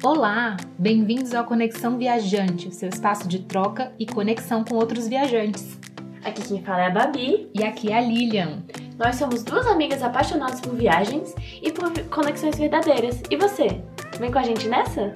Olá, bem-vindos ao Conexão Viajante, o seu espaço de troca e conexão com outros viajantes. Aqui quem fala é a Babi. E aqui é a Lilian. Nós somos duas amigas apaixonadas por viagens e por conexões verdadeiras. E você? Vem com a gente nessa?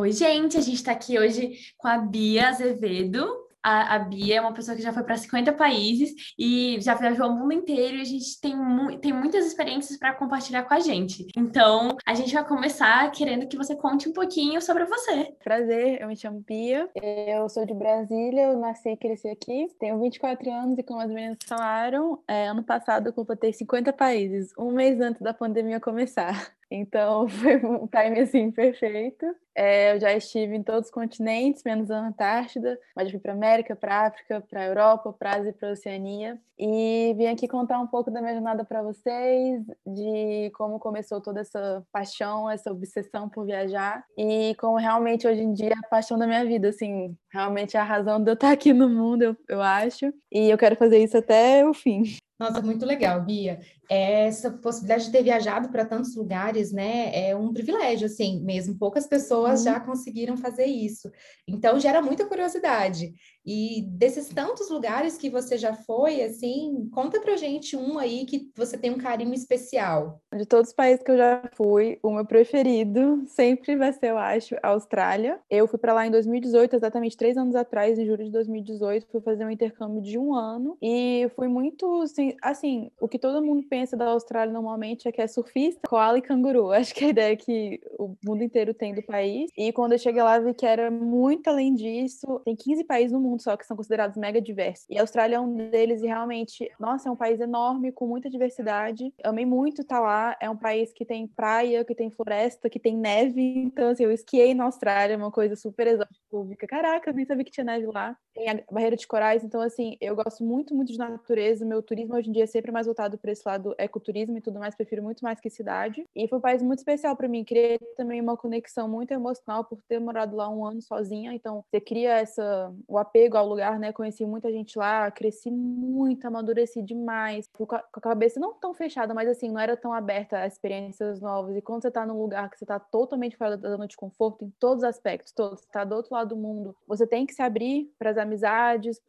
Oi, gente, a gente está aqui hoje com a Bia Azevedo. A, a, Bia é uma pessoa que já foi para 50 países e já viajou o mundo inteiro e a gente tem, mu tem muitas experiências para compartilhar com a gente. Então, a gente vai começar querendo que você conte um pouquinho sobre você. Prazer, eu me chamo Bia, eu sou de Brasília, eu nasci e cresci aqui, tenho 24 anos e, como as meninas falaram, é, ano passado eu completei 50 países, um mês antes da pandemia começar. Então, foi um time assim perfeito. É, eu já estive em todos os continentes, menos a Antártida, mas eu fui para América, para África, para Europa, para Ásia e para Oceania. E vim aqui contar um pouco da minha jornada para vocês, de como começou toda essa paixão, essa obsessão por viajar e como realmente hoje em dia é a paixão da minha vida, assim, realmente é a razão de eu estar aqui no mundo, eu, eu acho. E eu quero fazer isso até o fim. Nossa, muito legal, Bia. Essa possibilidade de ter viajado para tantos lugares, né, é um privilégio, assim, mesmo. Poucas pessoas uhum. já conseguiram fazer isso. Então, gera muita curiosidade. E desses tantos lugares que você já foi, assim, conta pra gente um aí que você tem um carinho especial. De todos os países que eu já fui, o meu preferido sempre vai ser, eu acho, a Austrália. Eu fui para lá em 2018, exatamente três anos atrás, em julho de 2018, fui fazer um intercâmbio de um ano e fui muito, assim, assim o que todo mundo pensa da Austrália normalmente é que é surfista, koala e canguru. Acho que a ideia que o mundo inteiro tem do país. E quando eu cheguei lá, vi que era muito além disso. Tem 15 países no mundo mundo só que são considerados mega diversos. E a Austrália é um deles e realmente, nossa, é um país enorme com muita diversidade. Amei muito estar lá. É um país que tem praia, que tem floresta, que tem neve. Então, assim, eu esquiei na Austrália, uma coisa super exótica. Caraca, nem sabia que tinha neve lá. Tem a barreira de corais. Então, assim, eu gosto muito, muito de natureza. Meu turismo hoje em dia é sempre mais voltado para esse lado ecoturismo e tudo mais. Prefiro muito mais que cidade. E foi um país muito especial para mim. Criei também uma conexão muito emocional por ter morado lá um ano sozinha. Então, você cria essa, o apego apego ao lugar, né? Conheci muita gente lá, cresci muito, amadureci demais. Fui com a, cabeça não tão fechada, mas assim, não era tão aberta a experiências novas. E quando você tá num lugar que você tá totalmente fora da zona de conforto, em todos os aspectos, todos, tá do outro lado do mundo, você tem que se abrir para as amizades,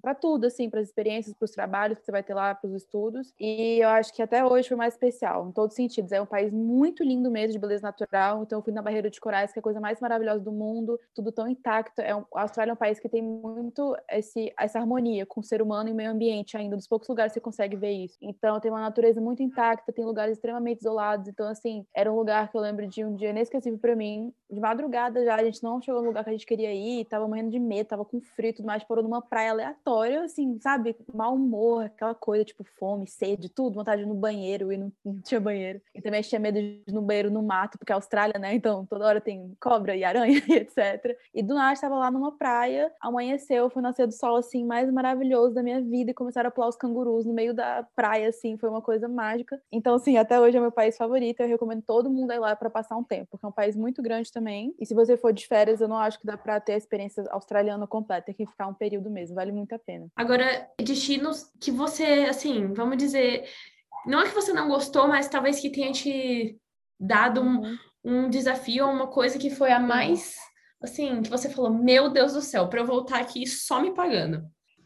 para tudo, assim, para as experiências, para os trabalhos que você vai ter lá, para os estudos. E eu acho que até hoje foi mais especial, em todos os sentidos. É um país muito lindo mesmo, de beleza natural. Então, eu fui na Barreira de Corais, que é a coisa mais maravilhosa do mundo, tudo tão intacto. É um, a Austrália é um país que tem muito esse, essa harmonia com o ser humano e o meio ambiente ainda. Dos poucos lugares você consegue ver isso. Então, tem uma natureza muito intacta, tem lugares extremamente isolados. Então, assim, era um lugar que eu lembro de um dia inesquecível para mim. De madrugada já, a gente não chegou no lugar que a gente queria ir, tava morrendo de medo, tava com frio e tudo mais, parou numa praia aleatória, assim, sabe? Mau humor, aquela coisa, tipo, fome, sede, tudo, vontade de ir no banheiro e não, não tinha banheiro. E também tinha medo de ir no banheiro no mato, porque é Austrália, né? Então, toda hora tem cobra e aranha e etc. E do nada, estava lá numa praia, amanheceu, foi nascer do sol, assim, mais maravilhoso da minha vida e começaram a pular os cangurus no meio da praia, assim, foi uma coisa mágica. Então, assim, até hoje é meu país favorito, eu recomendo todo mundo ir lá para passar um tempo, porque é um país muito grande também. E se você for de férias, eu não acho que dá para ter a experiência australiana completa, tem que ficar um período mesmo, vale muito a pena. Agora, destinos que você, assim, vamos dizer, não é que você não gostou, mas talvez que tenha te dado um, uhum. um desafio, uma coisa que foi a mais assim, que você falou, meu Deus do céu, para eu voltar aqui só me pagando?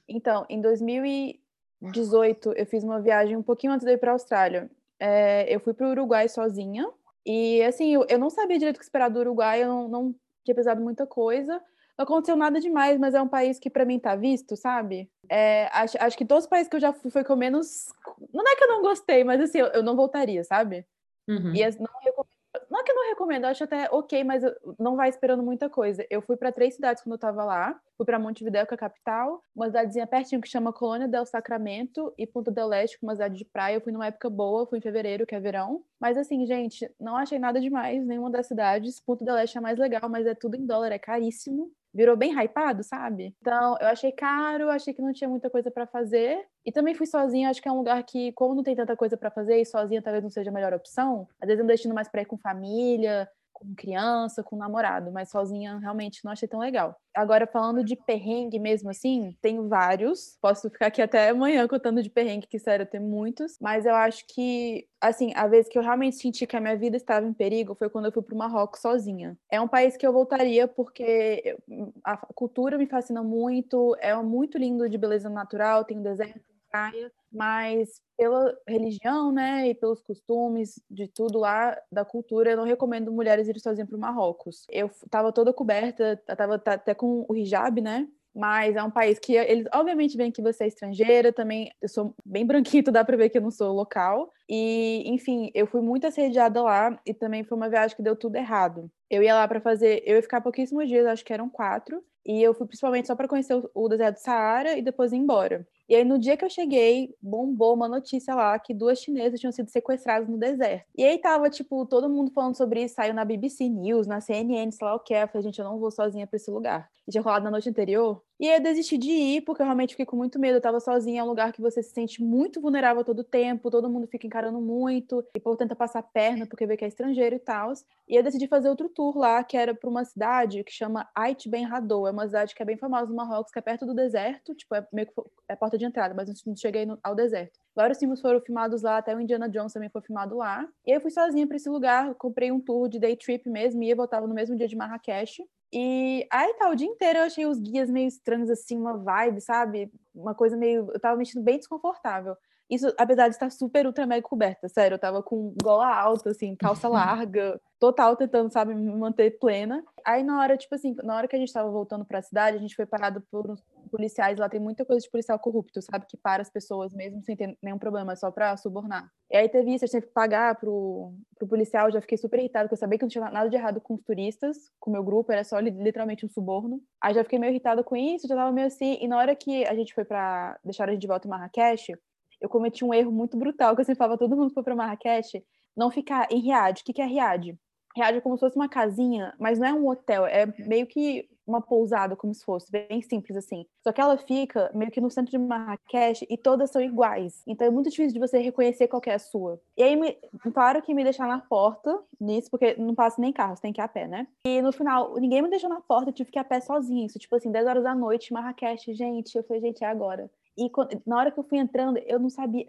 Então, em 2018, eu fiz uma viagem um pouquinho antes de ir para a Austrália. É, eu fui para o Uruguai sozinha. E, assim, eu, eu, não sabia direito o que esperar do Uruguai, eu não, não tinha pesado muita coisa. Não aconteceu nada demais, mas é um país que para mim tá visto, sabe? É, acho, acho que todos os países que eu já fui foi eu menos. Não é que eu não gostei, mas assim, eu, eu não voltaria, sabe? Uhum. E não recomendo não é que eu não recomendo, eu acho até ok, mas não vai esperando muita coisa. Eu fui para três cidades quando eu tava lá. Fui para Montevideo, que é a capital, uma cidadezinha pertinho que chama Colônia del Sacramento e Punta del Este, uma cidade de praia. Eu fui numa época boa, fui em fevereiro, que é verão. Mas assim, gente, não achei nada demais, nenhuma das cidades. Punta del Este é mais legal, mas é tudo em dólar, é caríssimo virou bem hypado, sabe? Então, eu achei caro, achei que não tinha muita coisa para fazer. E também fui sozinha, acho que é um lugar que, como não tem tanta coisa para fazer, e sozinha talvez não seja a melhor opção. Às vezes é um destino mais para ir com família, com criança, com namorado, mas sozinha realmente não achei tão legal. Agora, falando de perrengue mesmo assim, tenho vários. Posso ficar aqui até amanhã contando de perrengue, que sério, tem muitos. Mas eu acho que, assim, a vez que eu realmente senti que a minha vida estava em perigo foi quando eu fui para o Marrocos sozinha. É um país que eu voltaria porque a cultura me fascina muito, é muito lindo de beleza natural, tem deserto, praia, mas pela religião, né, e pelos costumes de tudo lá da cultura, eu não recomendo mulheres irem sozinhas para o Marrocos. Eu estava toda coberta, estava até com o hijab, né? Mas é um país que eles obviamente veem que você é estrangeira, também eu sou bem branquito, dá para ver que eu não sou local. E, enfim, eu fui muito assediada lá e também foi uma viagem que deu tudo errado. Eu ia lá para fazer, eu ia ficar pouquíssimos dias, acho que eram quatro, e eu fui principalmente só para conhecer o, o deserto do Saara e depois ir embora. E aí, no dia que eu cheguei, bombou uma notícia lá que duas chinesas tinham sido sequestradas no deserto. E aí tava, tipo, todo mundo falando sobre isso, saiu na BBC News, na CNN, sei lá o que. Eu falei, gente, eu não vou sozinha para esse lugar. E tinha rolado na noite anterior. E aí eu desisti de ir, porque eu realmente fiquei com muito medo. Eu tava sozinha, é um lugar que você se sente muito vulnerável todo tempo, todo mundo fica encarando muito, e por tenta passar perna, porque vê que é estrangeiro e tal. E eu decidi fazer outro tour lá, que era para uma cidade que chama Ait Ben Hadou. É uma cidade que é bem famosa no Marrocos, que é perto do deserto, tipo, é meio que é porta de entrada, mas não cheguei no, ao deserto. Vários filmes foram filmados lá, até o Indiana Jones também foi filmado lá. E eu fui sozinha para esse lugar, comprei um tour de day trip mesmo, ia e voltava no mesmo dia de Marrakech. E aí tá, o dia inteiro eu achei os guias meio estranhos, assim, uma vibe, sabe? Uma coisa meio. Eu tava me sentindo bem desconfortável. Isso, apesar de estar super ultra mega coberta, sério, eu tava com gola alta, assim, calça larga, total tentando, sabe, me manter plena. Aí na hora, tipo assim, na hora que a gente tava voltando para a cidade, a gente foi parado por uns policiais, lá tem muita coisa de policial corrupto, sabe, que para as pessoas mesmo sem ter nenhum problema, só para subornar. E aí teve isso, a gente teve que pagar pro, pro policial, já fiquei super irritada, porque eu sabia que não tinha nada de errado com os turistas, com o meu grupo, era só literalmente um suborno. Aí já fiquei meio irritada com isso, já tava meio assim, e na hora que a gente foi para deixar a gente de volta em Marrakech, eu cometi um erro muito brutal, que eu sempre falava, todo mundo foi para Marrakech, não ficar em Riad. O que, que é Riad? Riad é como se fosse uma casinha, mas não é um hotel, é meio que uma pousada, como se fosse, bem simples assim. Só que ela fica meio que no centro de Marrakech e todas são iguais. Então é muito difícil de você reconhecer qual é a sua. E aí, me, claro que me deixar na porta nisso, porque não passa nem carro, você tem que ir a pé, né? E no final, ninguém me deixou na porta, eu tive que ir a pé sozinho. Isso, tipo assim, 10 horas da noite, Marrakech, gente. Eu falei, gente, é agora. E na hora que eu fui entrando, eu não sabia.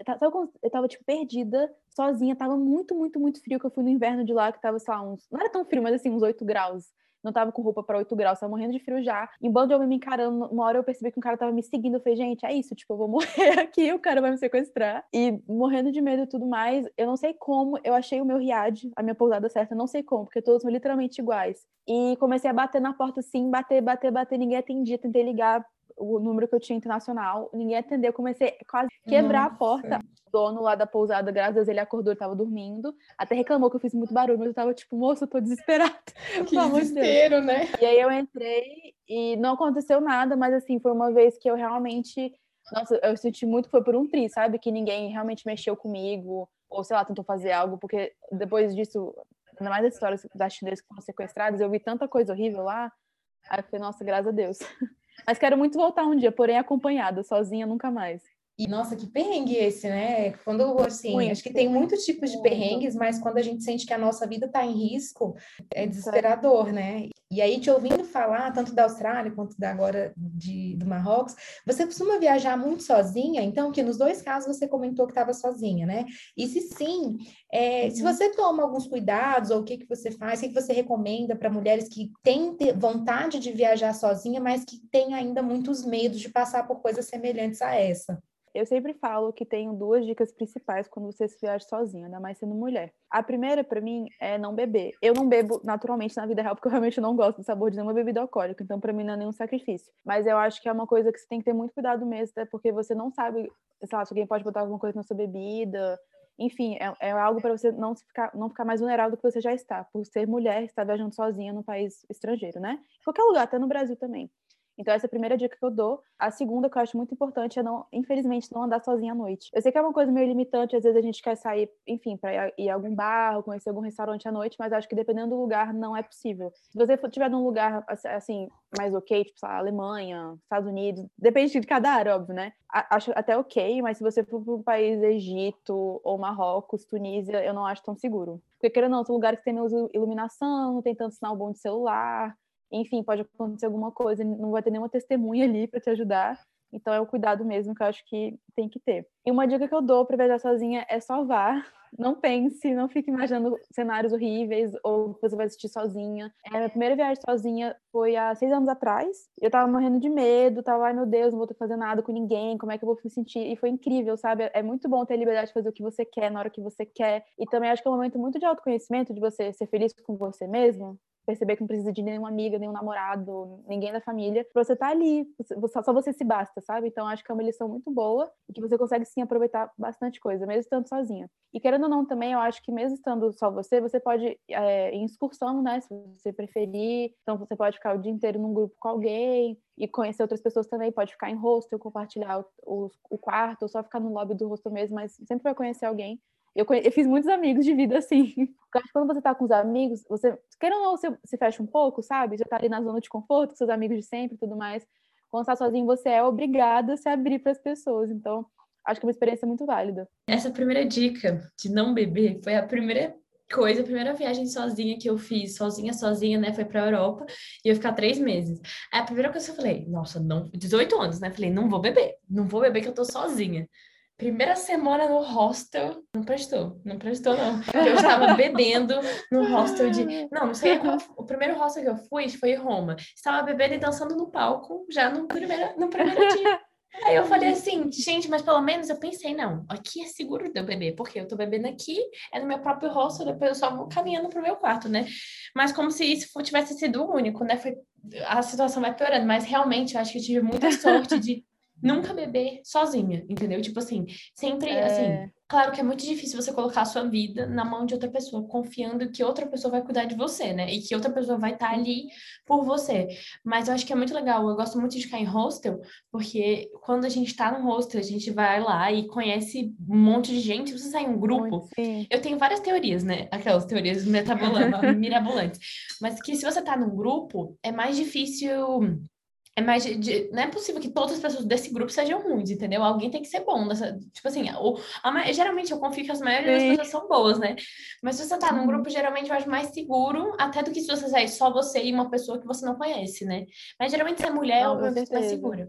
Eu tava, tipo, perdida, sozinha. Tava muito, muito, muito frio, que eu fui no inverno de lá, que tava, sei lá, uns. Não era tão frio, mas assim, uns 8 graus. Não tava com roupa para 8 graus, tava morrendo de frio já. E um bando de homem me encarando. Uma hora eu percebi que um cara tava me seguindo. Eu falei, gente, é isso, tipo, eu vou morrer aqui, o cara vai me sequestrar. E morrendo de medo e tudo mais. Eu não sei como, eu achei o meu riad, a minha pousada certa, não sei como, porque todos são literalmente iguais. E comecei a bater na porta assim, bater, bater, bater, ninguém atendia. Tentei ligar o número que eu tinha internacional, ninguém atendeu, comecei quase a quebrar Nossa. a porta. O dono lá da pousada, graças a Deus, ele acordou, ele tava dormindo. Até reclamou que eu fiz muito barulho, mas eu tava tipo, moço, eu tô desesperada. Que desespero, né? E aí eu entrei e não aconteceu nada, mas assim, foi uma vez que eu realmente. Nossa, eu senti muito que foi por um tri, sabe? Que ninguém realmente mexeu comigo, ou sei lá, tentou fazer algo, porque depois disso, ainda mais as histórias das chinesas que foram sequestradas, eu vi tanta coisa horrível lá. Aí eu falei, nossa, graças a Deus. Mas quero muito voltar um dia, porém acompanhada, sozinha nunca mais. E nossa, que perrengue esse, né? Quando assim, muito. acho que tem muitos tipos de perrengues, mas quando a gente sente que a nossa vida está em risco, é desesperador, né? E aí, te ouvindo falar, tanto da Austrália quanto da agora de, do Marrocos, você costuma viajar muito sozinha? Então, que nos dois casos você comentou que estava sozinha, né? E se sim, é, uhum. se você toma alguns cuidados, ou o que, que você faz, o que, que você recomenda para mulheres que têm vontade de viajar sozinha, mas que têm ainda muitos medos de passar por coisas semelhantes a essa? Eu sempre falo que tenho duas dicas principais quando você se viaja sozinho, ainda mais sendo mulher. A primeira, para mim, é não beber. Eu não bebo naturalmente na vida real, porque eu realmente não gosto do sabor de nenhuma bebida alcoólica, então para mim não é nenhum sacrifício. Mas eu acho que é uma coisa que você tem que ter muito cuidado mesmo, até porque você não sabe, sei lá, se alguém pode botar alguma coisa na sua bebida. Enfim, é, é algo para você não ficar, não ficar mais vulnerável do que você já está, por ser mulher, estar viajando sozinha num país estrangeiro, né? Em qualquer lugar, até no Brasil também. Então, essa é a primeira dica que eu dou. A segunda, que eu acho muito importante, é não, infelizmente, não andar sozinha à noite. Eu sei que é uma coisa meio limitante, às vezes a gente quer sair, enfim, para ir a algum bar, conhecer algum restaurante à noite, mas acho que dependendo do lugar, não é possível. Se você estiver num lugar, assim, mais ok, tipo, sei lá, Alemanha, Estados Unidos, depende de cada área, óbvio, né? Acho até ok, mas se você for para um país, Egito ou Marrocos, Tunísia, eu não acho tão seguro. Porque, querendo ou não, são lugares que tem menos iluminação, não tem tanto sinal bom de celular, enfim, pode acontecer alguma coisa, não vai ter nenhuma testemunha ali para te ajudar. Então é o cuidado mesmo que eu acho que tem que ter. E uma dica que eu dou para viajar sozinha é só vá. Não pense, não fique imaginando cenários horríveis ou que você vai assistir sozinha. É, minha primeira viagem sozinha foi há seis anos atrás. Eu tava morrendo de medo, tava, ai meu Deus, não vou fazer nada com ninguém, como é que eu vou me sentir? E foi incrível, sabe? É muito bom ter a liberdade de fazer o que você quer na hora que você quer. E também acho que é um momento muito de autoconhecimento, de você ser feliz com você mesmo perceber que não precisa de nenhuma amiga, nenhum namorado, ninguém da família, pra você tá ali, só você se basta, sabe? Então acho que é uma lição muito boa e que você consegue sim aproveitar bastante coisa, mesmo estando sozinha. E querendo ou não também, eu acho que mesmo estando só você, você pode é, em excursão, né? Se você preferir. Então você pode ficar o dia inteiro num grupo com alguém e conhecer outras pessoas também. Pode ficar em hostel, compartilhar o, o, o quarto, ou só ficar no lobby do hostel mesmo, mas sempre vai conhecer alguém. Eu, eu, fiz muitos amigos de vida assim. Acho que quando você tá com os amigos, você, quer ou não, você se fecha um pouco, sabe? Já tá ali na zona de conforto, com seus amigos de sempre e tudo mais. Quando tá sozinho, você é obrigado a se abrir para as pessoas. Então, acho que é uma experiência muito válida. Essa primeira dica de não beber foi a primeira coisa, a primeira viagem sozinha que eu fiz, sozinha, sozinha, né? Foi pra Europa e eu ficar três meses. Aí a primeira coisa que eu falei, nossa, não, 18 anos, né? Falei, não vou beber, não vou beber que eu tô sozinha. Primeira semana no hostel, não prestou, não prestou não. Eu estava bebendo no hostel de, não, não sei qual, o primeiro hostel que eu fui foi em Roma. Estava bebendo e dançando no palco já no primeiro, no primeiro dia. Aí eu falei assim, gente, mas pelo menos eu pensei, não, aqui é seguro de eu beber, porque eu tô bebendo aqui, é no meu próprio hostel, depois eu só vou caminhando pro meu quarto, né? Mas como se isso tivesse sido o único, né? Foi, a situação vai piorando, mas realmente eu acho que eu tive muita sorte de nunca beber sozinha, entendeu? Tipo assim, sempre é... assim. Claro que é muito difícil você colocar a sua vida na mão de outra pessoa, confiando que outra pessoa vai cuidar de você, né? E que outra pessoa vai estar ali por você. Mas eu acho que é muito legal. Eu gosto muito de ficar em hostel, porque quando a gente tá no hostel, a gente vai lá e conhece um monte de gente. Você sai em um grupo. Eu tenho várias teorias, né? Aquelas teorias mirabolantes. Mas que se você tá num grupo, é mais difícil é mais de, não é possível que todas as pessoas desse grupo sejam ruins, entendeu? Alguém tem que ser bom. Nessa, tipo assim, o, a, geralmente eu confio que as maioria das pessoas são boas, né? Mas se você tá num grupo, geralmente eu acho mais seguro, até do que se você sair só você e uma pessoa que você não conhece, né? Mas geralmente se é mulher, não, é mais segura.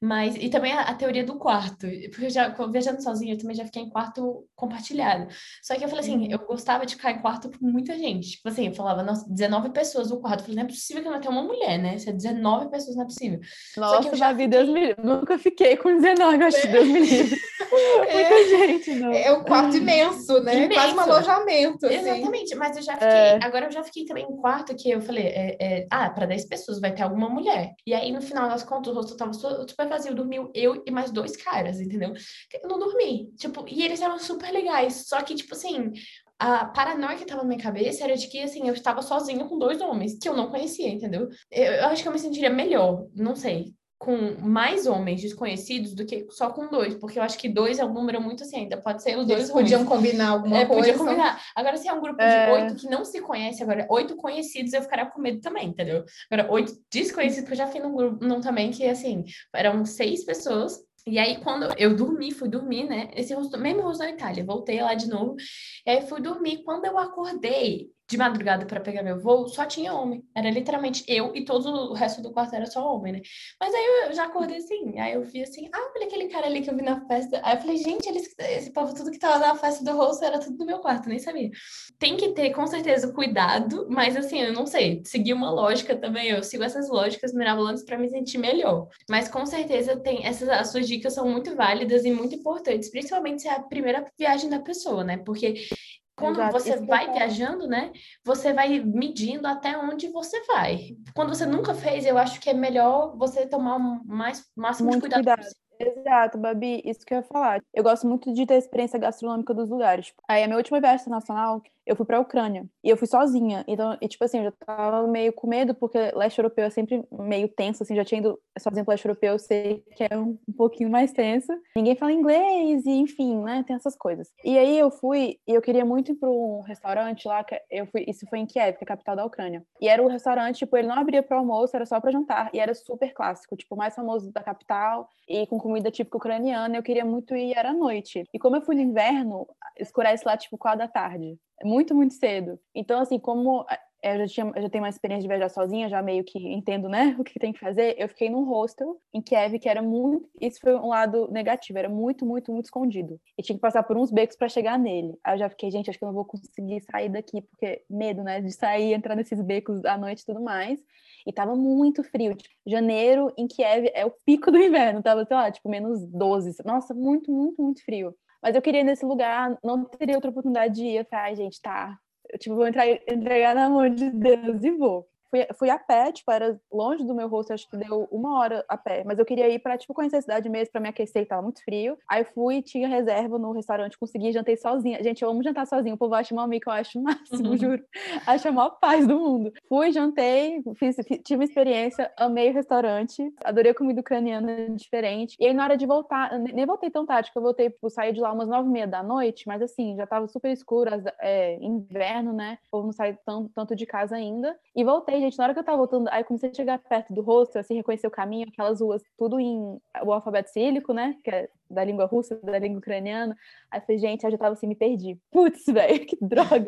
Mas, e também a, a, teoria do quarto, porque eu já, viajando sozinha, eu também já fiquei em quarto compartilhado. Só que eu falei assim, uhum. eu gostava de ficar em quarto com muita gente. Tipo assim, eu falava, nossa, 19 pessoas no quarto. Eu falei, não é possível que não tenha uma mulher, né? Se é 19 pessoas, não é possível. Nossa, Só que eu já fiquei... Deus me... nunca fiquei com 19, acho que Deus me livre. muita é, gente, não. É um quarto imenso, né? Imenso. Quase um alojamento. Assim. Exatamente, mas eu já fiquei, é. agora eu já fiquei também em quarto que eu falei, é, é, ah, para 10 pessoas vai ter alguma mulher. E aí, no final das contas, o rosto tava super vazio, dormiu eu e mais dois caras, entendeu? Eu não dormi, tipo, e eles eram super legais, só que, tipo assim, a paranoia que tava na minha cabeça era de que, assim, eu estava sozinha com dois homens que eu não conhecia, entendeu? Eu, eu acho que eu me sentiria melhor, não sei, com mais homens desconhecidos do que só com dois, porque eu acho que dois é um número muito assim, ainda pode ser os dois Eles podiam combinar alguma é, coisa. Podia combinar. Agora, se é um grupo é... de oito que não se conhece, agora oito conhecidos, eu ficaria com medo também, entendeu? Agora, oito desconhecidos, porque eu já fui num grupo num também que, assim, eram seis pessoas, e aí, quando eu dormi, fui dormir, né? Esse rosto, mesmo rosto da Itália, voltei lá de novo. E aí fui dormir. Quando eu acordei, de madrugada para pegar meu voo, só tinha homem. Era literalmente eu e todo o resto do quarto era só homem, né? Mas aí eu já acordei assim, aí eu vi assim, ah, olha aquele cara ali que eu vi na festa. Aí eu falei, gente, eles, esse povo, tudo que tava na festa do rosto era tudo do meu quarto, nem sabia. Tem que ter, com certeza, cuidado, mas assim, eu não sei, seguir uma lógica também, eu sigo essas lógicas mirabolantes para me sentir melhor. Mas com certeza tem, essas as suas dicas são muito válidas e muito importantes, principalmente se é a primeira viagem da pessoa, né? Porque quando Exato. você Isso vai viajando, né? Você vai medindo até onde você vai. Quando você nunca fez, eu acho que é melhor você tomar o mais máximo muito de cuidado. cuidado. Exato, Babi, isso que eu ia falar. Eu gosto muito de ter a experiência gastronômica dos lugares. Aí, a minha última viagem internacional, eu fui pra Ucrânia. E eu fui sozinha. Então, e, tipo assim, eu já tava meio com medo, porque leste europeu é sempre meio tenso, assim, já tinha ido sozinha pro leste europeu, eu sei que é um, um pouquinho mais tenso. Ninguém fala inglês, e enfim, né, tem essas coisas. E aí eu fui, e eu queria muito ir pra um restaurante lá, que eu fui, isso foi em Kiev, que é a capital da Ucrânia. E era um restaurante, tipo, ele não abria pro almoço, era só pra jantar, e era super clássico, tipo, mais famoso da capital, e com comida típica ucraniana, eu queria muito ir, era à noite. E como eu fui no inverno, escurece lá, tipo, quatro da tarde muito, muito cedo. Então, assim, como é, eu já, tinha, eu já tenho uma experiência de viajar sozinha, já meio que entendo, né, o que tem que fazer. Eu fiquei num hostel em Kiev que era muito. Isso foi um lado negativo, era muito, muito, muito escondido. E tinha que passar por uns becos para chegar nele. Aí eu já fiquei, gente, acho que eu não vou conseguir sair daqui, porque medo, né, de sair, entrar nesses becos à noite e tudo mais. E tava muito frio. Tipo, janeiro em Kiev é o pico do inverno, tava, sei lá, tipo, menos 12. Nossa, muito, muito, muito frio. Mas eu queria nesse lugar, não teria outra oportunidade de ir. Eu falei, ai, gente, tá. Eu, tipo, vou entrar, entregar na mão de Deus e vou. Fui, fui a pé, tipo, era longe do meu rosto, acho que deu uma hora a pé. Mas eu queria ir pra, tipo, conhecer a cidade mesmo, pra me aquecer, tava muito frio. Aí fui, tinha reserva no restaurante, consegui, jantei sozinha. Gente, eu amo jantar sozinha, o povo acha uma amiga, eu acho o máximo, uhum. juro. Acho a maior paz do mundo. Fui, jantei, fiz, fiz, tive uma experiência, amei o restaurante, adorei a comida ucraniana diferente. E aí, na hora de voltar, nem voltei tão tarde, que eu voltei, tipo, saí de lá umas nove e meia da noite, mas assim, já tava super escuro, é, inverno, né? O povo não sai tanto, tanto de casa ainda. E voltei gente, na hora que eu tava voltando, aí comecei a chegar perto do rosto, assim, reconhecer o caminho, aquelas ruas, tudo em o alfabeto sílico, né? Que é da língua russa, da língua ucraniana. Aí falei, gente, aí eu já tava assim, me perdi. Putz, velho, que droga.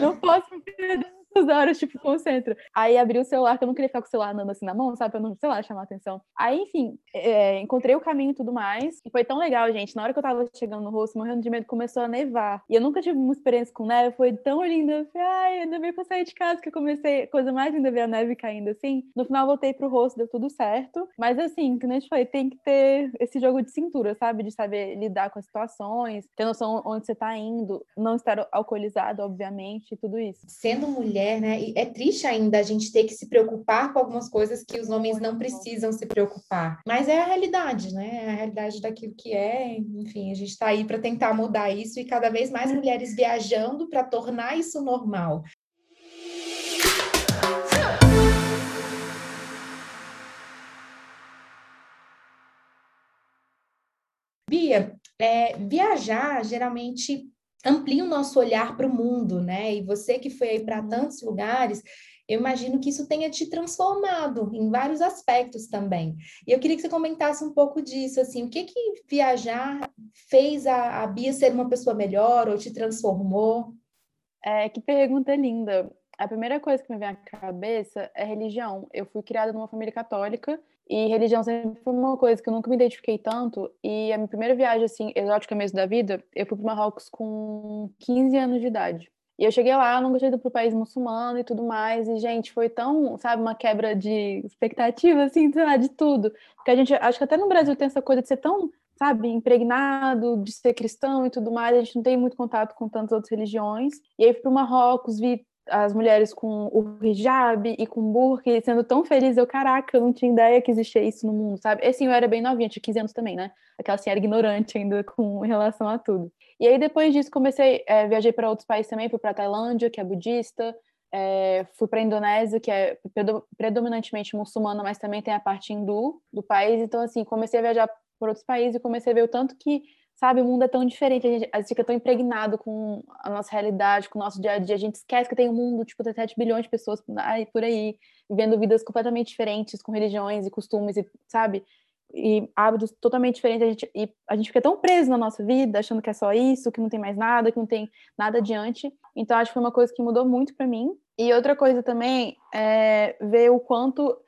Não posso me perder essas horas, tipo, concentra. Aí abri o celular, que eu não queria ficar com o celular andando assim na mão, sabe? Pra não, sei lá, chamar atenção. Aí, enfim, é, encontrei o caminho e tudo mais. E foi tão legal, gente. Na hora que eu tava chegando no rosto, morrendo de medo, começou a nevar. E eu nunca tive uma experiência com neve, foi tão linda. Eu falei, ai, ainda bem que eu saí de casa, que eu comecei, coisa mais linda ver a neve caindo assim. No final, voltei pro rosto, deu tudo certo. Mas assim, que nem eu te falei, tem que ter esse jogo de cintura, sabe? De saber lidar com as situações, ter noção onde você tá indo, não estar alcoolizado, obviamente, tudo isso. Sendo mulher, mulher, né? E é triste ainda a gente ter que se preocupar com algumas coisas que os homens não precisam se preocupar. Mas é a realidade, né? É a realidade daquilo que é. Enfim, a gente está aí para tentar mudar isso e cada vez mais mulheres viajando para tornar isso normal. Bia, é, viajar geralmente amplia o nosso olhar para o mundo, né? E você que foi aí para tantos lugares, eu imagino que isso tenha te transformado em vários aspectos também. E eu queria que você comentasse um pouco disso, assim, o que que viajar fez a, a Bia ser uma pessoa melhor ou te transformou? É, que pergunta linda. A primeira coisa que me vem à cabeça é religião. Eu fui criada numa família católica e religião sempre foi uma coisa que eu nunca me identifiquei tanto. E a minha primeira viagem, assim, exótica mesmo da vida, eu fui para Marrocos com 15 anos de idade. E eu cheguei lá, nunca tinha ido para o país muçulmano e tudo mais. E, gente, foi tão, sabe, uma quebra de expectativa, assim, sei lá, de tudo. Porque a gente, acho que até no Brasil tem essa coisa de ser tão, sabe, impregnado, de ser cristão e tudo mais. A gente não tem muito contato com tantas outras religiões. E aí fui para o Marrocos, vi as mulheres com o hijab e com burka, sendo tão feliz, eu, caraca, eu não tinha ideia que existia isso no mundo, sabe? Assim, eu era bem novinha, tinha 15 anos também, né? Aquela assim, ignorante ainda com relação a tudo. E aí, depois disso, comecei, é, viajei para outros países também, fui para Tailândia, que é budista, é, fui para Indonésia, que é predominantemente muçulmana, mas também tem a parte hindu do país. Então, assim, comecei a viajar por outros países e comecei a ver o tanto que sabe, o mundo é tão diferente, a gente, a gente fica tão impregnado com a nossa realidade, com o nosso dia a dia, a gente esquece que tem um mundo, tipo, de 7 bilhões de pessoas por aí, vivendo vidas completamente diferentes, com religiões e costumes, e, sabe, e hábitos totalmente diferentes, a gente, e a gente fica tão preso na nossa vida, achando que é só isso, que não tem mais nada, que não tem nada adiante, então acho que foi uma coisa que mudou muito para mim, e outra coisa também é ver o quanto,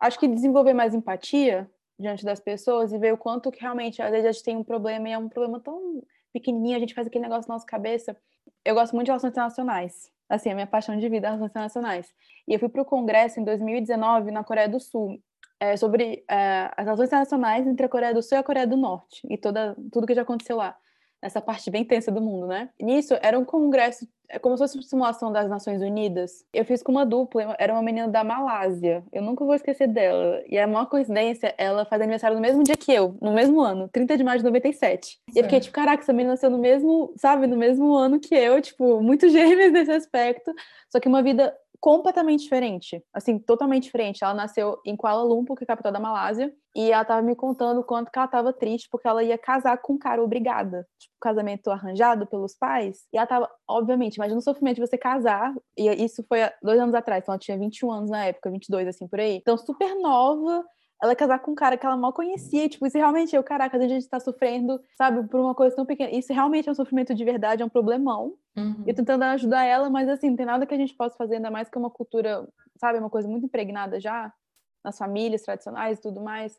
acho que desenvolver mais empatia, diante das pessoas e ver o quanto que realmente, às vezes, a gente tem um problema e é um problema tão pequenininho, a gente faz aquele negócio na nossa cabeça. Eu gosto muito de relações internacionais. Assim, a minha paixão de vida é relações internacionais. E eu fui para o congresso em 2019 na Coreia do Sul, é, sobre é, as relações internacionais entre a Coreia do Sul e a Coreia do Norte e toda, tudo que já aconteceu lá. Nessa parte bem tensa do mundo, né? Nisso, era um congresso, é como se fosse uma simulação das Nações Unidas. Eu fiz com uma dupla, era uma menina da Malásia. Eu nunca vou esquecer dela. E a maior coincidência, ela faz aniversário no mesmo dia que eu, no mesmo ano, 30 de maio de 97. E eu fiquei tipo, caraca, essa menina nasceu no mesmo, sabe, no mesmo ano que eu, tipo, muito gêmeas nesse aspecto. Só que uma vida completamente diferente, assim, totalmente diferente. Ela nasceu em Kuala Lumpur, que é a capital da Malásia, e ela tava me contando quanto que ela tava triste porque ela ia casar com um cara obrigada, tipo, casamento arranjado pelos pais. E ela tava, obviamente, imagina o sofrimento de você casar, e isso foi dois anos atrás, então ela tinha 21 anos na época, 22 assim por aí. Então super nova, ela casar com um cara que ela mal conhecia, tipo, isso realmente é o caraca, a gente tá sofrendo, sabe, por uma coisa tão pequena. Isso realmente é um sofrimento de verdade, é um problemão. Uhum. E tentando ajudar ela, mas assim, não tem nada que a gente possa fazer, ainda mais que é uma cultura, sabe, uma coisa muito impregnada já nas famílias tradicionais e tudo mais.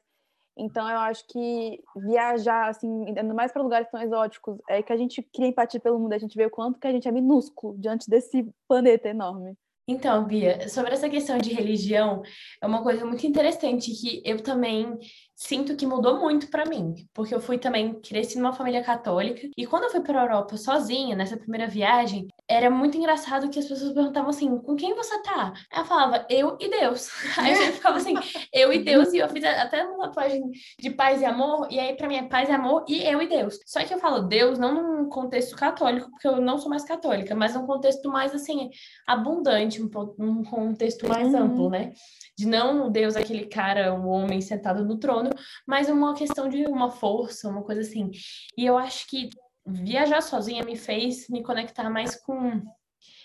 Então eu acho que viajar, assim, ainda mais para lugares tão exóticos, é que a gente cria empatia pelo mundo, a gente vê o quanto que a gente é minúsculo diante desse planeta enorme. Então, Bia, sobre essa questão de religião, é uma coisa muito interessante que eu também sinto que mudou muito para mim, porque eu fui também cresci numa família católica e quando eu fui para a Europa sozinha nessa primeira viagem, era muito engraçado que as pessoas perguntavam assim: "Com quem você tá?". Eu falava: "Eu e Deus". Aí eu ficava assim: "Eu e Deus" e eu fiz até uma tatuagem de paz e amor, e aí para mim é paz e amor e eu e Deus. Só que eu falo Deus não num contexto católico, porque eu não sou mais católica, mas num contexto mais assim abundante, um, um contexto mais uhum. amplo, né? De não Deus aquele cara, o um homem sentado no trono, mas uma questão de uma força, uma coisa assim. E eu acho que viajar sozinha me fez me conectar mais com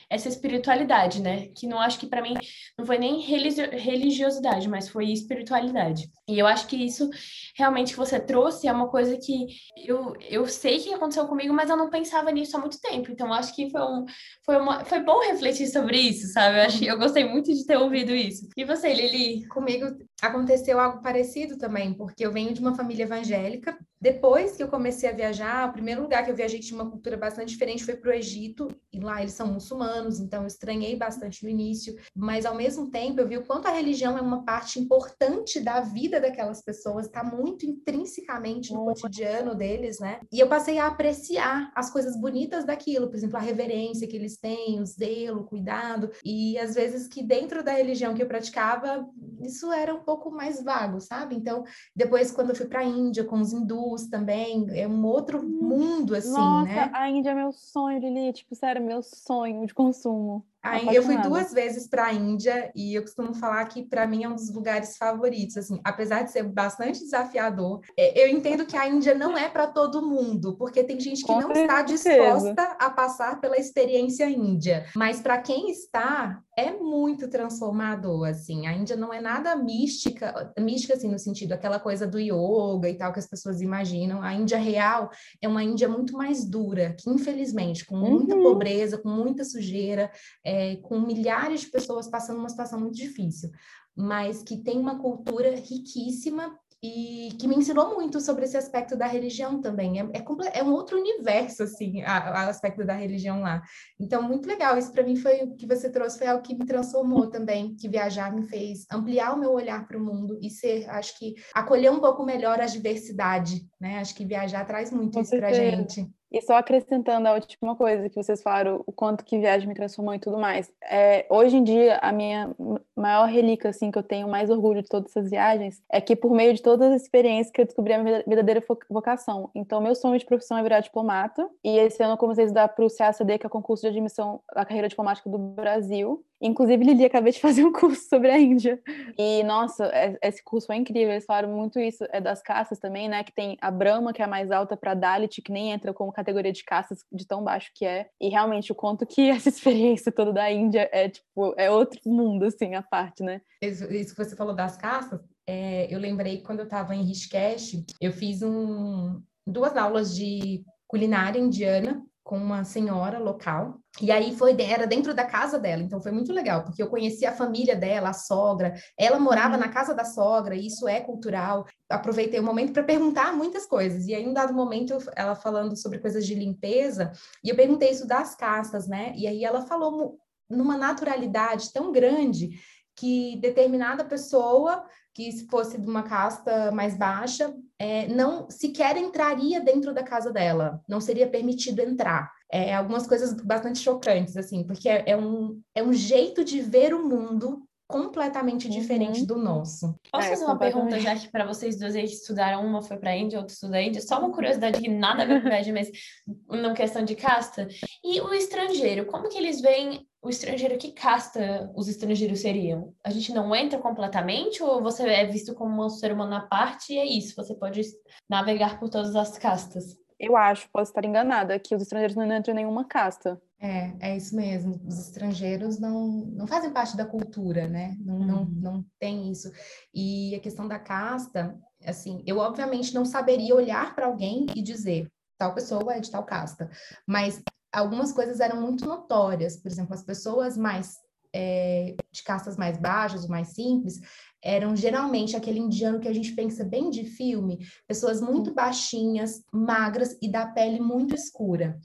essa espiritualidade, né? Que não acho que para mim não foi nem religiosidade, mas foi espiritualidade. E eu acho que isso realmente que você trouxe é uma coisa que eu, eu sei que aconteceu comigo, mas eu não pensava nisso há muito tempo. Então acho que foi um foi uma foi bom refletir sobre isso, sabe? Eu acho eu gostei muito de ter ouvido isso. E você, Lili? Comigo aconteceu algo parecido também, porque eu venho de uma família evangélica. Depois que eu comecei a viajar, o primeiro lugar que eu viajei que tinha uma cultura bastante diferente foi para o Egito, e lá eles são muçulmanos, então eu estranhei bastante no início, mas ao mesmo tempo eu vi o quanto a religião é uma parte importante da vida daquelas pessoas, está muito intrinsecamente no cotidiano deles, né? E eu passei a apreciar as coisas bonitas daquilo, por exemplo, a reverência que eles têm, o zelo, o cuidado, e às vezes que dentro da religião que eu praticava, isso era um pouco mais vago, sabe? Então, depois quando eu fui para a Índia com os hindus também, é um outro hum, mundo assim, Nossa, né? a Índia é meu sonho, Lili, tipo, sério, meu sonho de consumo. eu fui duas vezes para a Índia e eu costumo falar que para mim é um dos lugares favoritos, assim, apesar de ser bastante desafiador. É, eu entendo que a Índia não é para todo mundo, porque tem gente que Com não certeza. está disposta a passar pela experiência índia, mas para quem está, é muito transformador, assim. A Índia não é nada mística, mística assim no sentido aquela coisa do yoga e tal que as pessoas imaginam. A Índia real é uma Índia muito mais dura, que infelizmente com muita uhum. pobreza, com muita sujeira, é, com milhares de pessoas passando uma situação muito difícil, mas que tem uma cultura riquíssima e que me ensinou muito sobre esse aspecto da religião também. É, é, é um outro universo, assim, o aspecto da religião lá. Então, muito legal. Isso para mim foi o que você trouxe, foi algo que me transformou também, que viajar me fez ampliar o meu olhar para o mundo e ser, acho que, acolher um pouco melhor a diversidade, né? Acho que viajar traz muito Com isso para gente. E só acrescentando a última coisa que vocês falaram, o quanto que viagem me transformou e tudo mais. É, hoje em dia, a minha maior relíquia, assim, que eu tenho mais orgulho de todas essas viagens, é que por meio de todas as experiências que eu descobri a minha verdadeira vocação. Então, meu sonho de profissão é virar diplomata. E esse ano eu comecei a estudar para o CACD, que é o concurso de admissão da carreira diplomática do Brasil. Inclusive, Lili, acabei de fazer um curso sobre a Índia. E, nossa, é, esse curso foi incrível. Eles falaram muito isso é das caças também, né? Que tem a Brahma, que é a mais alta, para Dalit, que nem entra como categoria de caças de tão baixo que é. E realmente, o quanto que essa experiência toda da Índia é, tipo, é outro mundo, assim, a parte, né? Isso, isso que você falou das caças, é, eu lembrei quando eu estava em Rishikesh, eu fiz um, duas aulas de culinária indiana com uma senhora local. E aí foi era dentro da casa dela, então foi muito legal, porque eu conheci a família dela, a sogra, ela morava uhum. na casa da sogra, isso é cultural. Aproveitei o momento para perguntar muitas coisas. E aí, em um dado momento, ela falando sobre coisas de limpeza, e eu perguntei isso das castas, né? E aí ela falou numa naturalidade tão grande que determinada pessoa que se fosse de uma casta mais baixa, é, não sequer entraria dentro da casa dela, não seria permitido entrar. É, algumas coisas bastante chocantes, assim, porque é, é, um, é um jeito de ver o mundo completamente diferente uhum. do nosso. Posso é, fazer uma pergunta, já que para vocês duas aí que estudaram, uma foi para a Índia, outra estuda a Índia, só uma curiosidade que nada a ver com mas uma questão de casta. E o estrangeiro, como que eles veem o estrangeiro? Que casta os estrangeiros seriam? A gente não entra completamente ou você é visto como um ser humano à parte e é isso, você pode navegar por todas as castas? Eu acho, posso estar enganada, que os estrangeiros não entram em nenhuma casta. É, é isso mesmo. Os estrangeiros não, não fazem parte da cultura, né? Não, uhum. não, não tem isso. E a questão da casta, assim, eu obviamente não saberia olhar para alguém e dizer tal pessoa é de tal casta, mas algumas coisas eram muito notórias. Por exemplo, as pessoas mais é, de castas mais baixas, ou mais simples, eram geralmente aquele indiano que a gente pensa bem de filme, pessoas muito baixinhas, magras e da pele muito escura.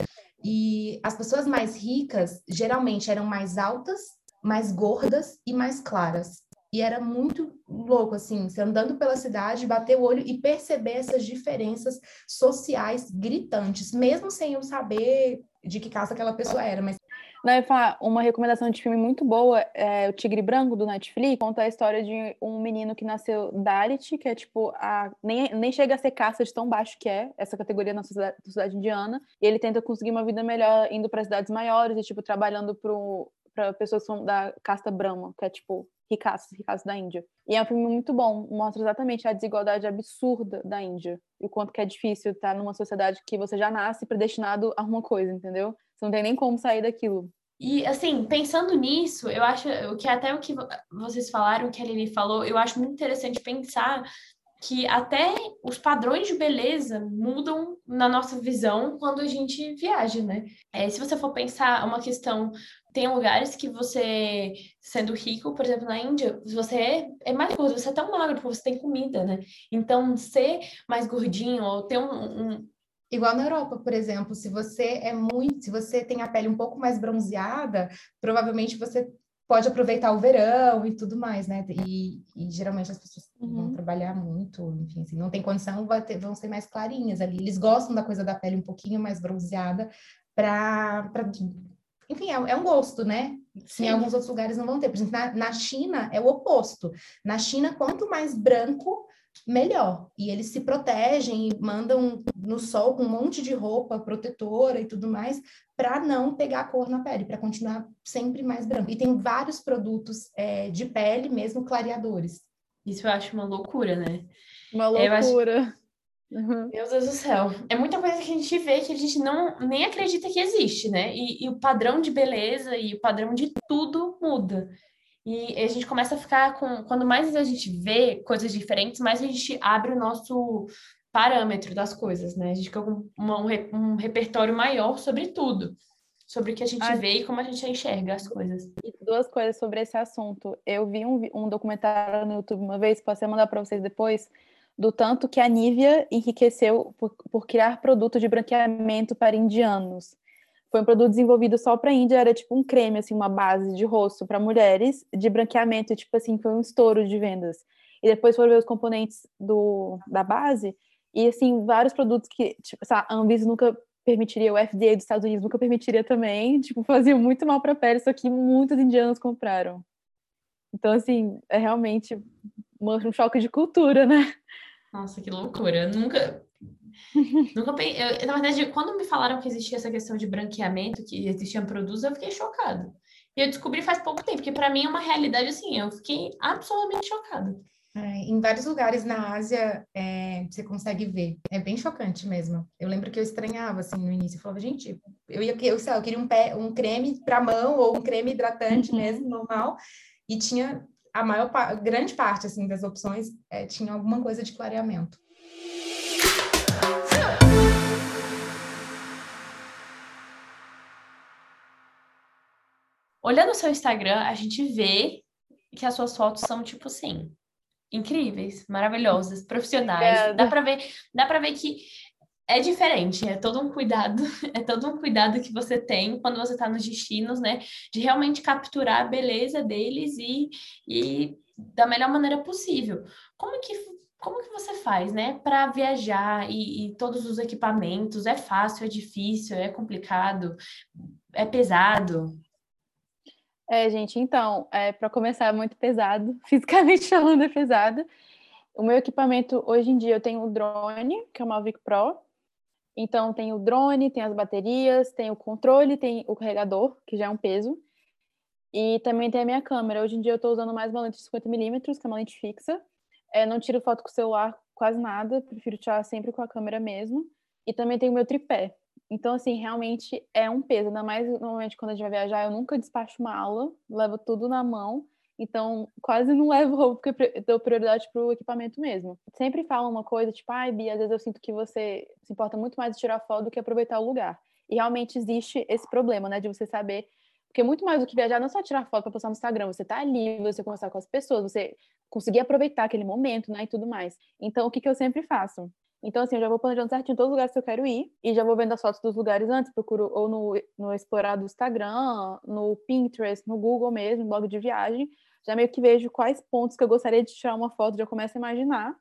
E as pessoas mais ricas geralmente eram mais altas, mais gordas e mais claras. E era muito louco, assim, você andando pela cidade, bater o olho e perceber essas diferenças sociais gritantes, mesmo sem eu saber de que casa aquela pessoa era, mas não, eu uma recomendação de filme muito boa é O Tigre Branco, do Netflix. Conta a história de um menino que nasceu Dalit, que é tipo, a, nem, nem chega a ser caça de tão baixo que é essa categoria na sociedade, sociedade indiana. E ele tenta conseguir uma vida melhor indo para cidades maiores e, tipo, trabalhando para pessoas que são da casta Brahma, que é tipo ricaços, ricaços da Índia. E é um filme muito bom, mostra exatamente a desigualdade absurda da Índia e o quanto que é difícil estar numa sociedade que você já nasce predestinado a uma coisa, entendeu? Você não tem nem como sair daquilo. E, assim, pensando nisso, eu acho que até o que vocês falaram, o que a Lili falou, eu acho muito interessante pensar que até os padrões de beleza mudam na nossa visão quando a gente viaja, né? É, se você for pensar uma questão, tem lugares que você, sendo rico, por exemplo, na Índia, você é, é mais gordo, você é tão magro porque você tem comida, né? Então, ser mais gordinho ou ter um, um Igual na Europa, por exemplo, se você é muito, se você tem a pele um pouco mais bronzeada, provavelmente você pode aproveitar o verão e tudo mais, né? E, e geralmente as pessoas uhum. vão trabalhar muito, enfim, assim, não tem condição, ter, vão ser mais clarinhas ali. Eles gostam da coisa da pele um pouquinho mais bronzeada para enfim, é, é, um gosto, né? Sim. Em alguns outros lugares não vão ter. Por exemplo, na, na China é o oposto. Na China, quanto mais branco, melhor. E eles se protegem e mandam no sol com um monte de roupa protetora e tudo mais, para não pegar cor na pele, para continuar sempre mais branco. E tem vários produtos é, de pele, mesmo clareadores. Isso eu acho uma loucura, né? Uma loucura. Uhum. Meu Deus do céu. É muita coisa que a gente vê que a gente não nem acredita que existe, né? E, e o padrão de beleza e o padrão de tudo muda. E a gente começa a ficar com. Quando mais a gente vê coisas diferentes, mais a gente abre o nosso parâmetro das coisas, né? A gente fica com uma, um, um, repertório maior sobre tudo. Sobre o que a gente vê e como a gente enxerga as coisas. E duas coisas sobre esse assunto. Eu vi um, um documentário no YouTube uma vez, posso mandar para vocês depois, do tanto que a Nivea enriqueceu por, por criar produtos de branqueamento para indianos. Foi um produto desenvolvido só para a Índia, era tipo um creme, assim, uma base de rosto para mulheres, de branqueamento, tipo assim, foi um estouro de vendas. E depois foram ver os componentes do, da base, e assim, vários produtos que, tipo, a Anvisa nunca permitiria, o FDA dos Estados Unidos nunca permitiria também, tipo, faziam muito mal para a pele, só que muitos indianos compraram. Então, assim, é realmente um choque de cultura, né? Nossa, que loucura. Nunca, Nunca eu, na verdade, quando me falaram que existia essa questão de branqueamento, que existiam produtos, eu fiquei chocada. E eu descobri faz pouco tempo, porque para mim é uma realidade assim, eu fiquei absolutamente chocada. É, em vários lugares na Ásia é, você consegue ver. É bem chocante mesmo. Eu lembro que eu estranhava assim no início. Eu falava, gente, eu ia eu, sei lá, eu queria um, pé, um creme para mão ou um creme hidratante uhum. mesmo, normal. E tinha a maior grande parte assim das opções é, tinha alguma coisa de clareamento. Olhando o seu Instagram, a gente vê que as suas fotos são tipo assim, incríveis, maravilhosas, profissionais. Obrigada. Dá para ver, dá para ver que é diferente, é todo um cuidado, é todo um cuidado que você tem quando você está nos destinos, né? De realmente capturar a beleza deles e, e da melhor maneira possível. Como que como que você faz, né, para viajar e, e, todos os equipamentos? É fácil, é difícil, é complicado, é pesado? É, gente, então, é, para começar, é muito pesado, fisicamente falando, é pesado. O meu equipamento, hoje em dia, eu tenho o drone, que é o Mavic Pro. Então, tem o drone, tem as baterias, tem o controle, tem o carregador, que já é um peso. E também tem a minha câmera. Hoje em dia, eu estou usando mais uma lente de 50mm, que é uma lente fixa. É, não tiro foto com o celular quase nada, prefiro tirar sempre com a câmera mesmo. E também tem o meu tripé. Então, assim, realmente é um peso. Ainda mais normalmente quando a gente vai viajar, eu nunca despacho mala, levo tudo na mão. Então, quase não levo roupa, porque dou prioridade pro equipamento mesmo. Sempre falam uma coisa, tipo, ai, Bia, às vezes eu sinto que você se importa muito mais de tirar foto do que aproveitar o lugar. E realmente existe esse problema, né, de você saber porque muito mais do que viajar não é só tirar foto para postar no Instagram, você tá ali, você conversar com as pessoas, você conseguir aproveitar aquele momento, né, e tudo mais. Então, o que, que eu sempre faço? Então, assim, eu já vou planejando certinho todos os lugares que eu quero ir e já vou vendo as fotos dos lugares antes, procuro ou no, no explorar do Instagram, no Pinterest, no Google mesmo, blog de viagem, já meio que vejo quais pontos que eu gostaria de tirar uma foto, já começo a imaginar.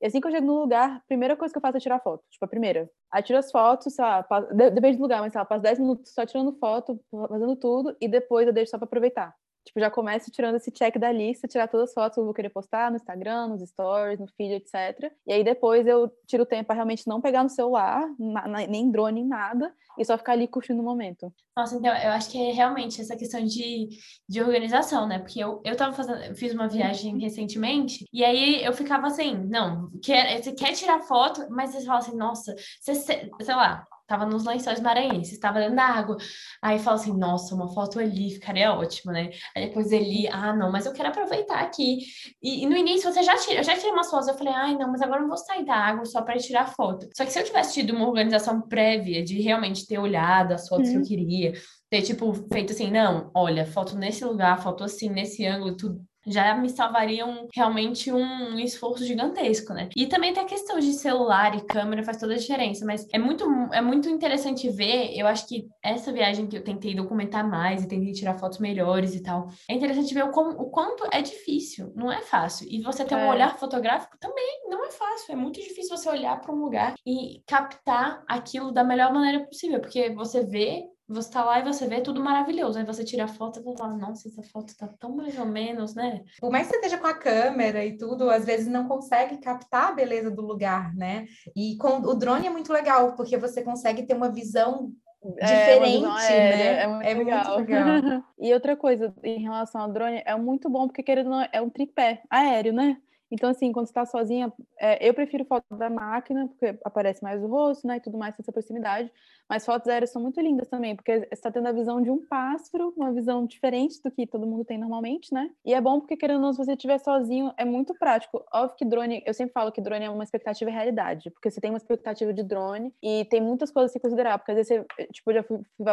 E assim que eu chego no lugar, a primeira coisa que eu faço é tirar foto. Tipo, a primeira. Aí tiro as fotos, sei lá, depende do lugar, mas sei lá, passo 10 minutos só tirando foto, fazendo tudo, e depois eu deixo só para aproveitar. Tipo, já começo tirando esse check da lista, tirar todas as fotos que eu vou querer postar no Instagram, nos stories, no feed, etc. E aí depois eu tiro o tempo para realmente não pegar no celular, na, na, nem drone, nem nada, e só ficar ali curtindo o momento. Nossa, então eu acho que é realmente essa questão de, de organização, né? Porque eu, eu tava fazendo, eu fiz uma viagem recentemente, e aí eu ficava assim, não, quer, você quer tirar foto, mas você fala assim, nossa, você, sei lá, tava nos lençóis maranhenses, estava dentro da água. Aí fala assim, nossa, uma foto ali ficaria ótimo, né? Aí depois ele, ah, não, mas eu quero aproveitar aqui. E, e no início você já tira, eu já tirei umas fotos, eu falei, ai, não, mas agora eu não vou sair da água só para tirar foto. Só que se eu tivesse tido uma organização prévia de realmente ter olhado as fotos que eu uhum. queria, ter, tipo, feito assim, não, olha, foto nesse lugar, foto assim, nesse ângulo, tudo já me salvariam realmente um esforço gigantesco, né? E também tem a questão de celular e câmera faz toda a diferença, mas é muito, é muito interessante ver, eu acho que essa viagem que eu tentei documentar mais e tentei tirar fotos melhores e tal, é interessante ver o, como, o quanto é difícil, não é fácil. E você ter um é. olhar fotográfico também não é fácil, é muito difícil você olhar para um lugar e captar aquilo da melhor maneira possível, porque você vê você tá lá e você vê tudo maravilhoso. Aí você tira a foto e você fala, nossa, essa foto tá tão mais ou menos, né? Por mais que você esteja com a câmera e tudo, às vezes não consegue captar a beleza do lugar, né? E com o drone é muito legal, porque você consegue ter uma visão é, diferente, é, né? É, muito, é legal. muito legal. e outra coisa em relação ao drone, é muito bom, porque querendo é um tripé aéreo, né? Então, assim, quando você está sozinha, é, eu prefiro foto da máquina, porque aparece mais o rosto, né, e tudo mais, essa proximidade. Mas fotos aéreas são muito lindas também, porque você está tendo a visão de um pássaro, uma visão diferente do que todo mundo tem normalmente, né? E é bom porque, querendo ou não, se você estiver sozinho, é muito prático. Óbvio que drone, eu sempre falo que drone é uma expectativa e realidade, porque você tem uma expectativa de drone e tem muitas coisas a se considerar, porque às vezes você, tipo, já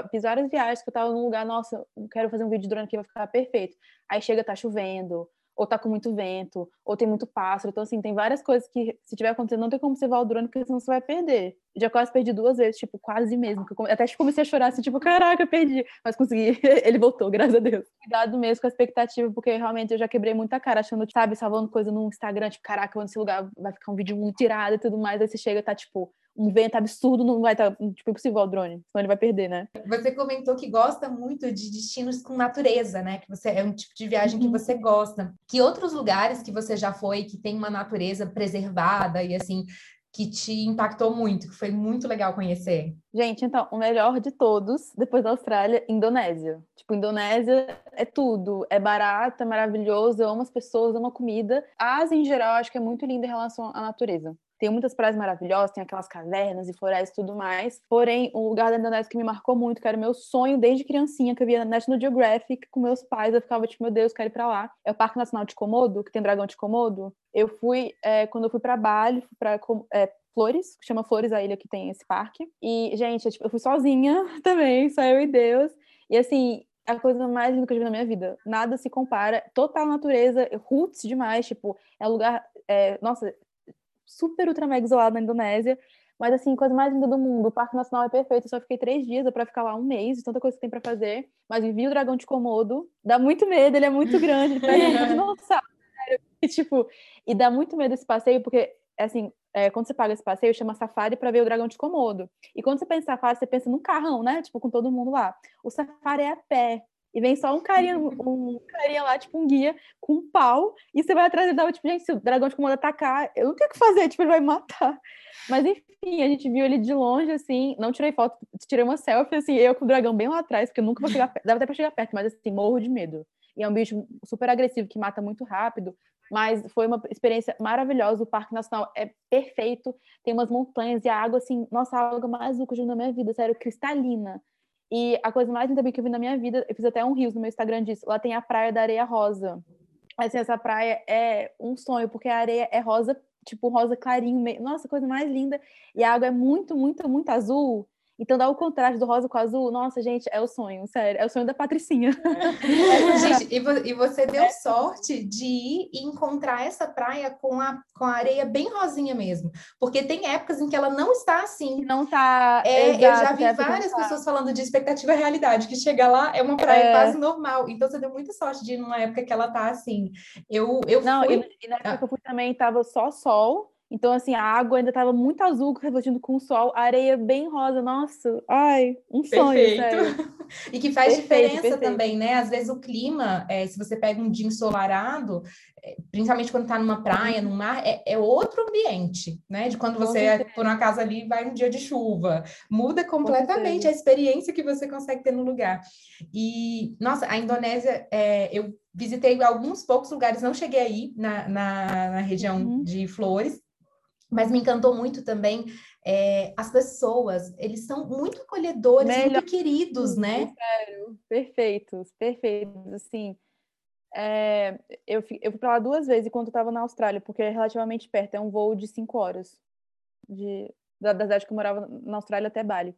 fiz várias viagens que eu tava num lugar, nossa, quero fazer um vídeo de drone aqui, vai ficar perfeito. Aí chega, tá chovendo, ou tá com muito vento, ou tem muito pássaro. Então, assim, tem várias coisas que, se tiver acontecendo, não tem como você voar o drone, porque senão você vai perder. Já quase perdi duas vezes, tipo, quase mesmo. Eu até comecei a chorar, assim, tipo, caraca, perdi. Mas consegui. Ele voltou, graças a Deus. Cuidado mesmo com a expectativa, porque realmente eu já quebrei muita cara, achando, sabe, salvando coisa no Instagram, tipo, caraca, vou nesse lugar, vai ficar um vídeo muito tirado e tudo mais. Aí você chega e tá, tipo, um vento absurdo, não vai estar, tá, tipo, impossível o drone, senão ele vai perder, né? Você comentou que gosta muito de destinos com natureza, né? Que você é um tipo de viagem uhum. que você gosta. Que outros lugares que você já foi que tem uma natureza preservada e assim que te impactou muito, que foi muito legal conhecer? Gente, então, o melhor de todos, depois da Austrália, Indonésia. Tipo, Indonésia é tudo, é barato, é maravilhoso, eu amo as pessoas, amo a comida. A Ásia, em geral, acho que é muito linda em relação à natureza. Tem muitas praias maravilhosas, tem aquelas cavernas e florestas e tudo mais. Porém, um lugar da Indonésia que me marcou muito, que era meu sonho desde criancinha, que eu via na National Geographic com meus pais, eu ficava tipo, meu Deus, quero ir pra lá. É o Parque Nacional de Komodo, que tem dragão de Komodo. Eu fui, é, quando eu fui para Bali, fui pra é, Flores, que chama Flores a ilha que tem esse parque. E, gente, eu, tipo, eu fui sozinha também, só eu e Deus. E assim, a coisa mais linda que eu já vi na minha vida. Nada se compara. Total natureza, roots demais, tipo, é um lugar. É, nossa, super ultra mega isolado na Indonésia, Mas, assim, coisa mais linda do mundo. O Parque Nacional é perfeito. Eu só fiquei três dias, pra ficar lá um mês, tanta coisa que tem pra fazer. Mas vi o dragão de Komodo. Dá muito medo, ele é muito grande. Ele parece um dinossauro. E, tipo, e dá muito medo esse passeio, porque, assim, é, quando você paga esse passeio, chama safari para ver o dragão de Komodo. E quando você pensa em safari, você pensa num carrão, né? Tipo, com todo mundo lá. O safari é a pé. E vem só um carinha, um carinha lá, tipo um guia, com um pau, e você vai atrás e dá, tipo, gente, se o dragão de Komodo atacar, eu não tenho o que fazer, tipo, ele vai matar. Mas enfim, a gente viu ele de longe, assim, não tirei foto, tirei uma selfie, assim, eu com o dragão bem lá atrás, porque eu nunca vou chegar perto, dava até pra chegar perto, mas assim, morro de medo. E é um bicho super agressivo, que mata muito rápido, mas foi uma experiência maravilhosa. O Parque Nacional é perfeito, tem umas montanhas e a água, assim, nossa, a água mais azul que eu já na minha vida, sério, cristalina. E a coisa mais linda que eu vi na minha vida, eu fiz até um rios no meu Instagram disso, lá tem a Praia da Areia Rosa. Assim, essa praia é um sonho, porque a areia é rosa, tipo rosa clarinho, nossa, coisa mais linda. E a água é muito, muito, muito azul. Então dá o contraste do rosa com o azul. Nossa, gente, é o sonho, sério. É o sonho da Patricinha. gente, e, vo e, você deu sorte de ir e encontrar essa praia com a, com a areia bem rosinha mesmo. Porque tem épocas em que ela não está assim. Não está. É, Exato, eu já vi é várias pessoas falando de expectativa e realidade, que chega lá é uma praia é... quase normal. Então você deu muita sorte de ir numa época que ela tá assim. Eu, eu não, fui... e, e na época ah. que eu fui também tava só sol. Então, assim, a água ainda estava muito azul, refletindo com o sol, a areia bem rosa, nossa, ai, um sonho, Perfeito. E que faz perfeito, diferença perfeito. também, né? Às vezes o clima, é, se você pega um dia ensolarado, é, principalmente quando está numa praia, no mar, é, é, outro ambiente, né? De quando você, por uma casa ali, vai um dia de chuva. Muda completamente a experiência que você consegue ter no lugar. E, nossa, a Indonésia, é, eu visitei alguns poucos lugares, não cheguei aí na, na, na região uhum. de Flores, mas me encantou muito também é, as pessoas, eles são muito acolhedores, Melhor. muito queridos, né? Sério, perfeitos, perfeitos, assim. É, eu, eu fui para lá duas vezes enquanto eu estava na Austrália, porque é relativamente perto, é um voo de cinco horas de, da, da cidade que eu morava na Austrália até Bali.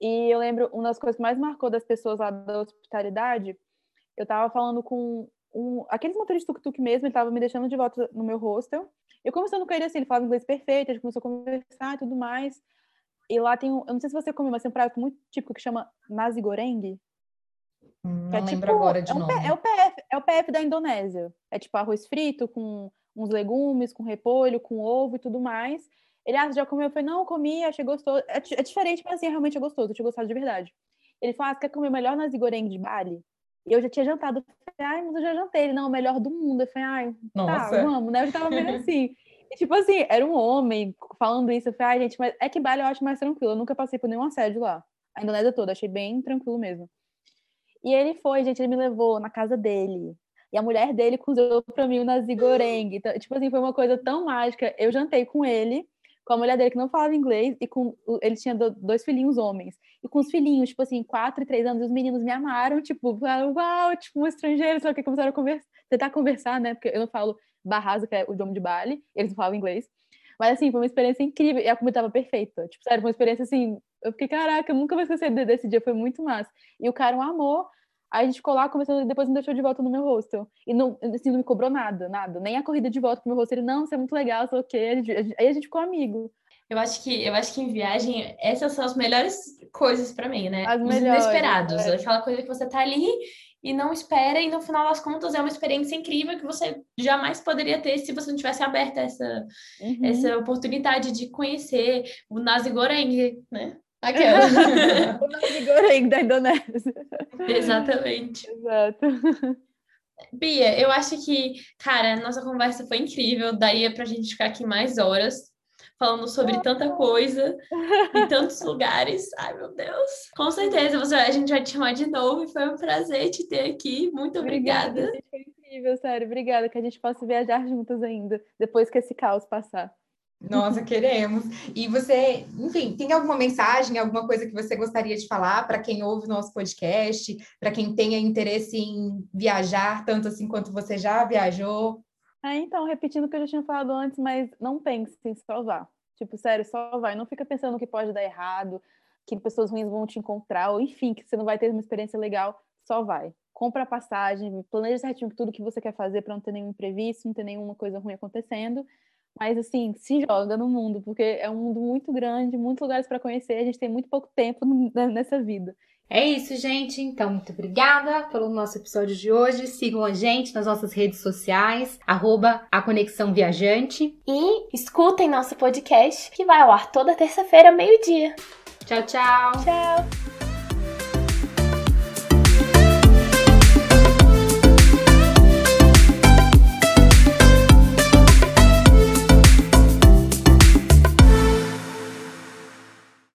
E eu lembro, uma das coisas que mais marcou das pessoas lá da hospitalidade, eu estava falando com um, aqueles motores de tuk-tuk mesmo, ele estava me deixando de volta no meu hostel, eu conversando com ele assim, ele falava inglês perfeito, a gente começou a conversar e tudo mais. E lá tem um, eu não sei se você comeu, mas tem um prato muito típico que chama nasi goreng. Hum, não é, lembro tipo, agora de é nome. é, o PF, é o PF da Indonésia. É tipo arroz frito com uns legumes, com repolho, com ovo e tudo mais. Ele, ah, já comeu? Eu falei, não, comi, achei gostoso. É, é diferente, mas assim, realmente é gostoso, eu tinha gostado de verdade. Ele falou, ah, você quer comer o melhor nasi goreng de Bali? E eu já tinha jantado. Eu falei, ai, mas eu já jantei. Ele, não, o melhor do mundo. Eu falei, ai, tá, Nossa. tá, vamos, né? Eu tava meio assim. E, tipo assim, era um homem falando isso. Eu falei, ai, gente, mas é que Bali eu acho mais tranquilo. Eu nunca passei por nenhum assédio lá. A Indonésia toda, achei bem tranquilo mesmo. E ele foi, gente, ele me levou na casa dele. E a mulher dele cozinhou pra mim o nasi goreng. Então, tipo assim, foi uma coisa tão mágica. Eu jantei com ele com a mulher dele que não falava inglês e com ele tinha dois filhinhos homens. E com os filhinhos tipo assim quatro e três anos os meninos me amaram tipo uau tipo um estrangeiro só que começaram a conversar tentar conversar né? Porque eu não falo barrazo que é o idioma de Bali eles não falam inglês. Mas assim foi uma experiência incrível e a comida estava perfeita. Tipo sério foi uma experiência assim eu fiquei caraca eu nunca vou esquecer desse dia foi muito massa. E o cara um amor Aí a gente ficou lá conversando e depois me deixou de volta no meu hostel. E não, assim, não me cobrou nada, nada. Nem a corrida de volta pro meu hostel. Ele, não, isso é muito legal, sei o quê. Aí a gente ficou amigo. Eu acho que eu acho que em viagem essas são as melhores coisas para mim, né? As Os melhores, inesperados, é. aquela coisa que você tá ali e não espera e no final das contas é uma experiência incrível que você jamais poderia ter se você não tivesse aberto essa uhum. essa oportunidade de conhecer o Nasi Goreng, né? Aquela. o nasi goreng da Indonésia. Exatamente. Exato. Bia, eu acho que, cara, nossa conversa foi incrível. Daria pra gente ficar aqui mais horas falando sobre tanta coisa em tantos lugares. Ai, meu Deus. Com certeza, você, a gente vai te chamar de novo e foi um prazer te ter aqui. Muito obrigada. obrigada. Foi incrível, sério. Obrigada que a gente possa viajar juntas ainda, depois que esse caos passar. Nossa, queremos. E você, enfim, tem alguma mensagem, alguma coisa que você gostaria de falar para quem ouve nosso podcast, para quem tenha interesse em viajar tanto assim quanto você já viajou? Ah, então, repetindo o que eu já tinha falado antes, mas não pense só vá. Tipo, sério, só vai. Não fica pensando que pode dar errado, que pessoas ruins vão te encontrar, ou enfim, que você não vai ter uma experiência legal. Só vai. Compra a passagem, planeja certinho tudo que você quer fazer para não ter nenhum imprevisto, não ter nenhuma coisa ruim acontecendo Mas assim, se joga no mundo, porque é um mundo muito grande, muitos lugares para conhecer, a gente tem muito pouco tempo nessa vida. É isso, gente. Então, muito obrigada pelo nosso episódio de hoje. Sigam a gente nas nossas redes sociais, arroba a Conexão Viajante. E escutem nosso podcast, que vai ao ar toda terça-feira, meio-dia. Tchau, tchau. Tchau.